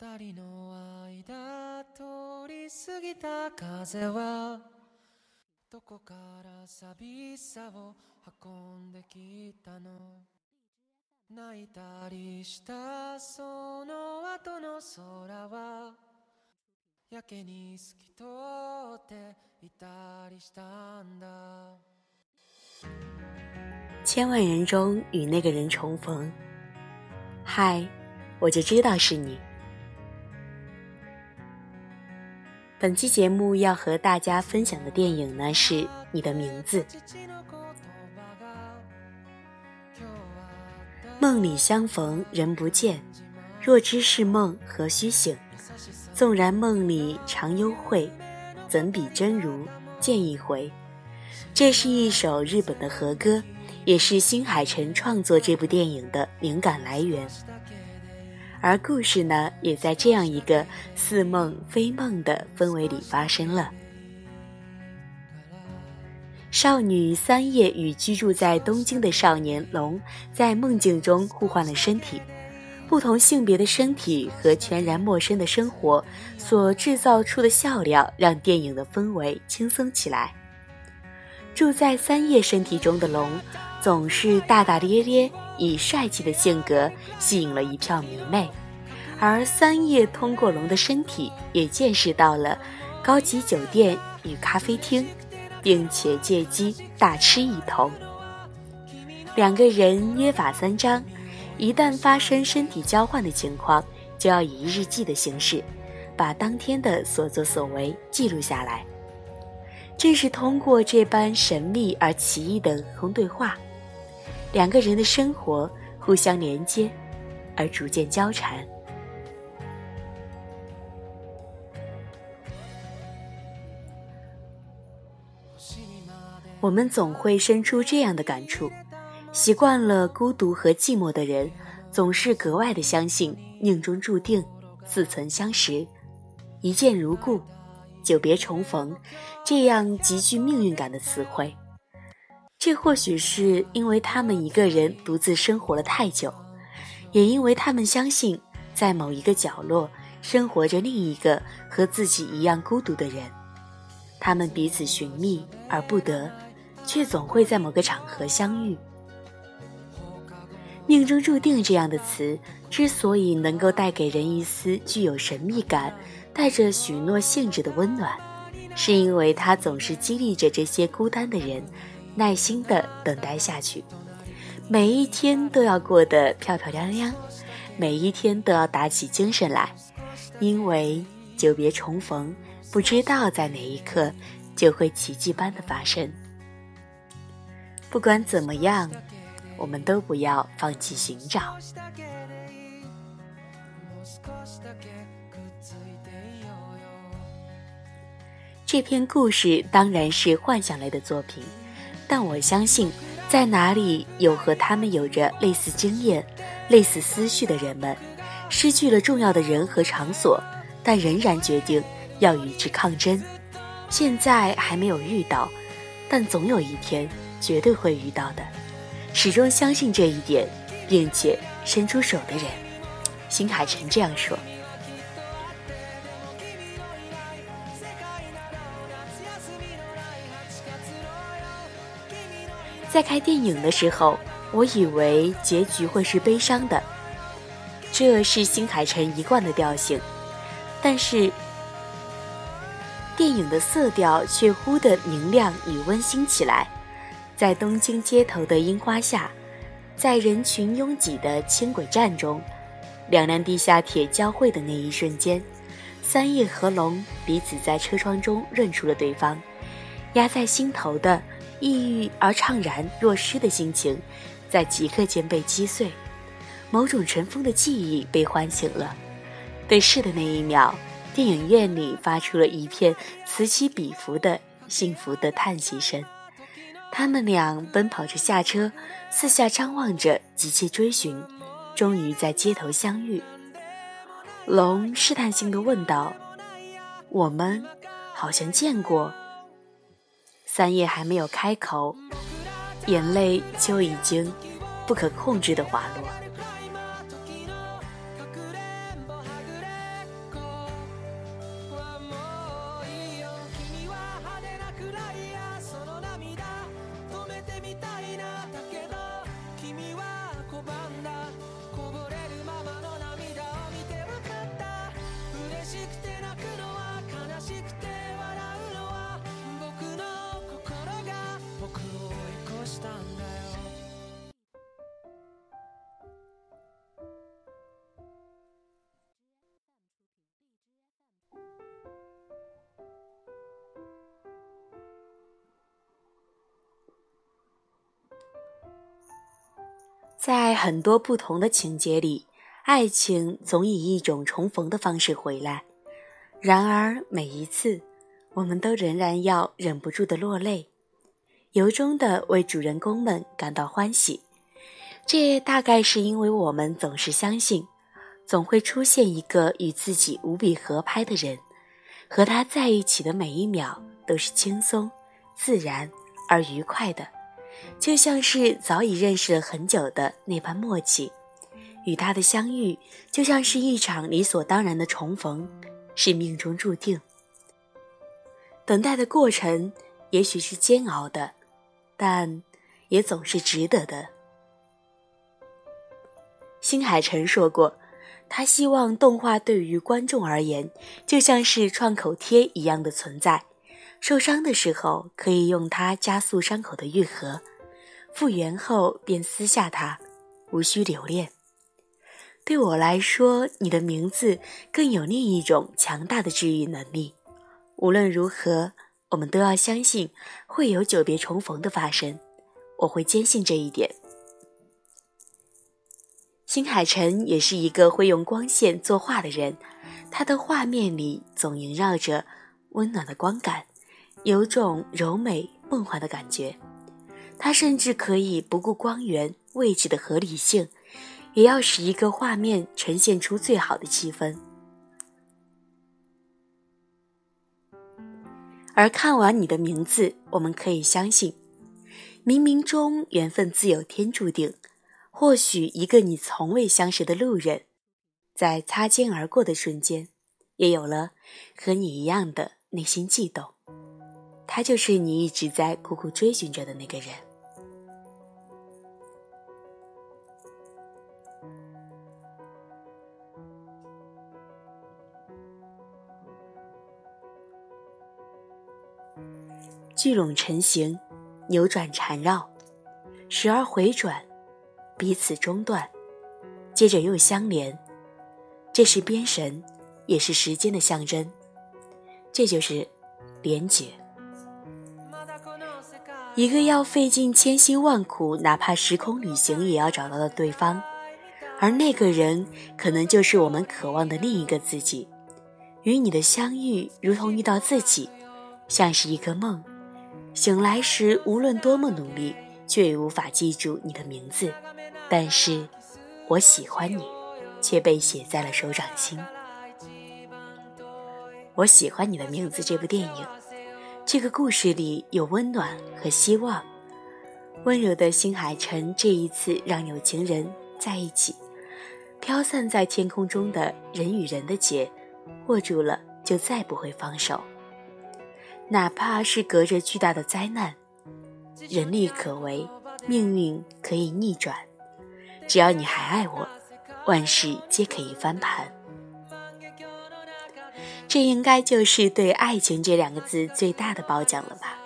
人の間通り過ぎた風はどこから寂しさを運んできたの泣いたりしたその後の空はやけに透き通っていたりしたんだ千万人中与那个人重逢，嗨，我就知道是你。 本期节目要和大家分享的电影呢，是《你的名字》。梦里相逢人不见，若知是梦何须醒？纵然梦里常幽会，怎比真如见一回？这是一首日本的和歌，也是新海诚创作这部电影的灵感来源。而故事呢，也在这样一个似梦非梦的氛围里发生了。少女三叶与居住在东京的少年龙在梦境中互换了身体，不同性别的身体和全然陌生的生活所制造出的笑料，让电影的氛围轻松起来。住在三叶身体中的龙，总是大大咧咧。以帅气的性格吸引了一票迷妹，而三叶通过龙的身体也见识到了高级酒店与咖啡厅，并且借机大吃一通。两个人约法三章，一旦发生身体交换的情况，就要以日记的形式，把当天的所作所为记录下来。正是通过这般神秘而奇异的空对话。两个人的生活互相连接，而逐渐交缠。我们总会生出这样的感触：习惯了孤独和寂寞的人，总是格外的相信命中注定、似曾相识、一见如故、久别重逢这样极具命运感的词汇。这或许是因为他们一个人独自生活了太久，也因为他们相信，在某一个角落生活着另一个和自己一样孤独的人。他们彼此寻觅而不得，却总会在某个场合相遇。命中注定这样的词之所以能够带给人一丝具有神秘感、带着许诺性质的温暖，是因为它总是激励着这些孤单的人。耐心的等待下去，每一天都要过得漂漂亮亮，每一天都要打起精神来，因为久别重逢，不知道在哪一刻就会奇迹般的发生。不管怎么样，我们都不要放弃寻找。这篇故事当然是幻想类的作品。但我相信，在哪里有和他们有着类似经验、类似思绪的人们，失去了重要的人和场所，但仍然决定要与之抗争。现在还没有遇到，但总有一天绝对会遇到的。始终相信这一点，并且伸出手的人，新海诚这样说。在看电影的时候，我以为结局会是悲伤的，这是新海诚一贯的调性。但是，电影的色调却忽的明亮与温馨起来。在东京街头的樱花下，在人群拥挤的轻轨站中，两辆地下铁交汇的那一瞬间，三叶和龙彼此在车窗中认出了对方，压在心头的。抑郁而怅然若失的心情，在即刻间被击碎，某种尘封的记忆被唤醒了。对视的那一秒，电影院里发出了一片此起彼伏的幸福的叹息声。他们俩奔跑着下车，四下张望着，急切追寻，终于在街头相遇。龙试探性地问道：“我们好像见过。”三叶还没有开口，眼泪就已经不可控制的滑落。在很多不同的情节里，爱情总以一种重逢的方式回来。然而每一次，我们都仍然要忍不住的落泪，由衷的为主人公们感到欢喜。这大概是因为我们总是相信，总会出现一个与自己无比合拍的人，和他在一起的每一秒都是轻松、自然而愉快的。就像是早已认识了很久的那般默契，与他的相遇就像是一场理所当然的重逢，是命中注定。等待的过程也许是煎熬的，但也总是值得的。新海诚说过，他希望动画对于观众而言就像是创口贴一样的存在，受伤的时候可以用它加速伤口的愈合。复原后便撕下它，无需留恋。对我来说，你的名字更有另一种强大的治愈能力。无论如何，我们都要相信会有久别重逢的发生。我会坚信这一点。新海诚也是一个会用光线作画的人，他的画面里总萦绕着温暖的光感，有种柔美梦幻的感觉。他甚至可以不顾光源、位置的合理性，也要使一个画面呈现出最好的气氛。而看完你的名字，我们可以相信，冥冥中缘分自有天注定。或许一个你从未相识的路人，在擦肩而过的瞬间，也有了和你一样的内心悸动。他就是你一直在苦苦追寻着的那个人。聚拢成形，扭转缠绕，时而回转，彼此中断，接着又相连。这是边神，也是时间的象征。这就是连结。一个要费尽千辛万苦，哪怕时空旅行也要找到的对方，而那个人可能就是我们渴望的另一个自己。与你的相遇，如同遇到自己，像是一个梦。醒来时，无论多么努力，却也无法记住你的名字。但是，我喜欢你，却被写在了手掌心。我喜欢你的名字。这部电影，这个故事里有温暖和希望。温柔的新海诚这一次让有情人在一起，飘散在天空中的人与人的结，握住了就再不会放手。哪怕是隔着巨大的灾难，人力可为，命运可以逆转。只要你还爱我，万事皆可以翻盘。这应该就是对爱情这两个字最大的褒奖了吧？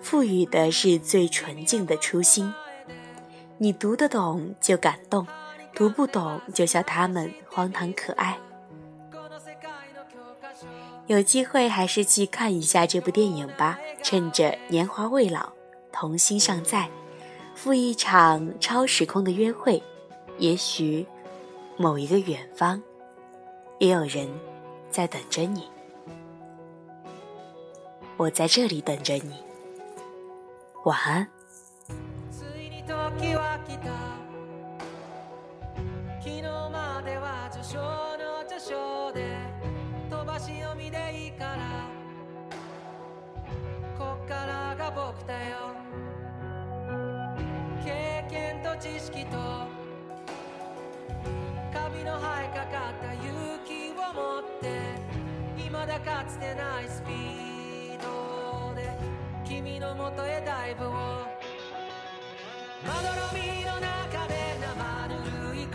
赋予的是最纯净的初心。你读得懂就感动，读不懂就笑他们荒唐可爱。有机会还是去看一下这部电影吧，趁着年华未老，童心尚在，赴一场超时空的约会。也许，某一个远方，也有人在等着你。我在这里等着你。晚安。知識とカビの生えかかった勇気を持ってだかつてないスピードで君のもとへダイブを。まどろみの中で生ぬるい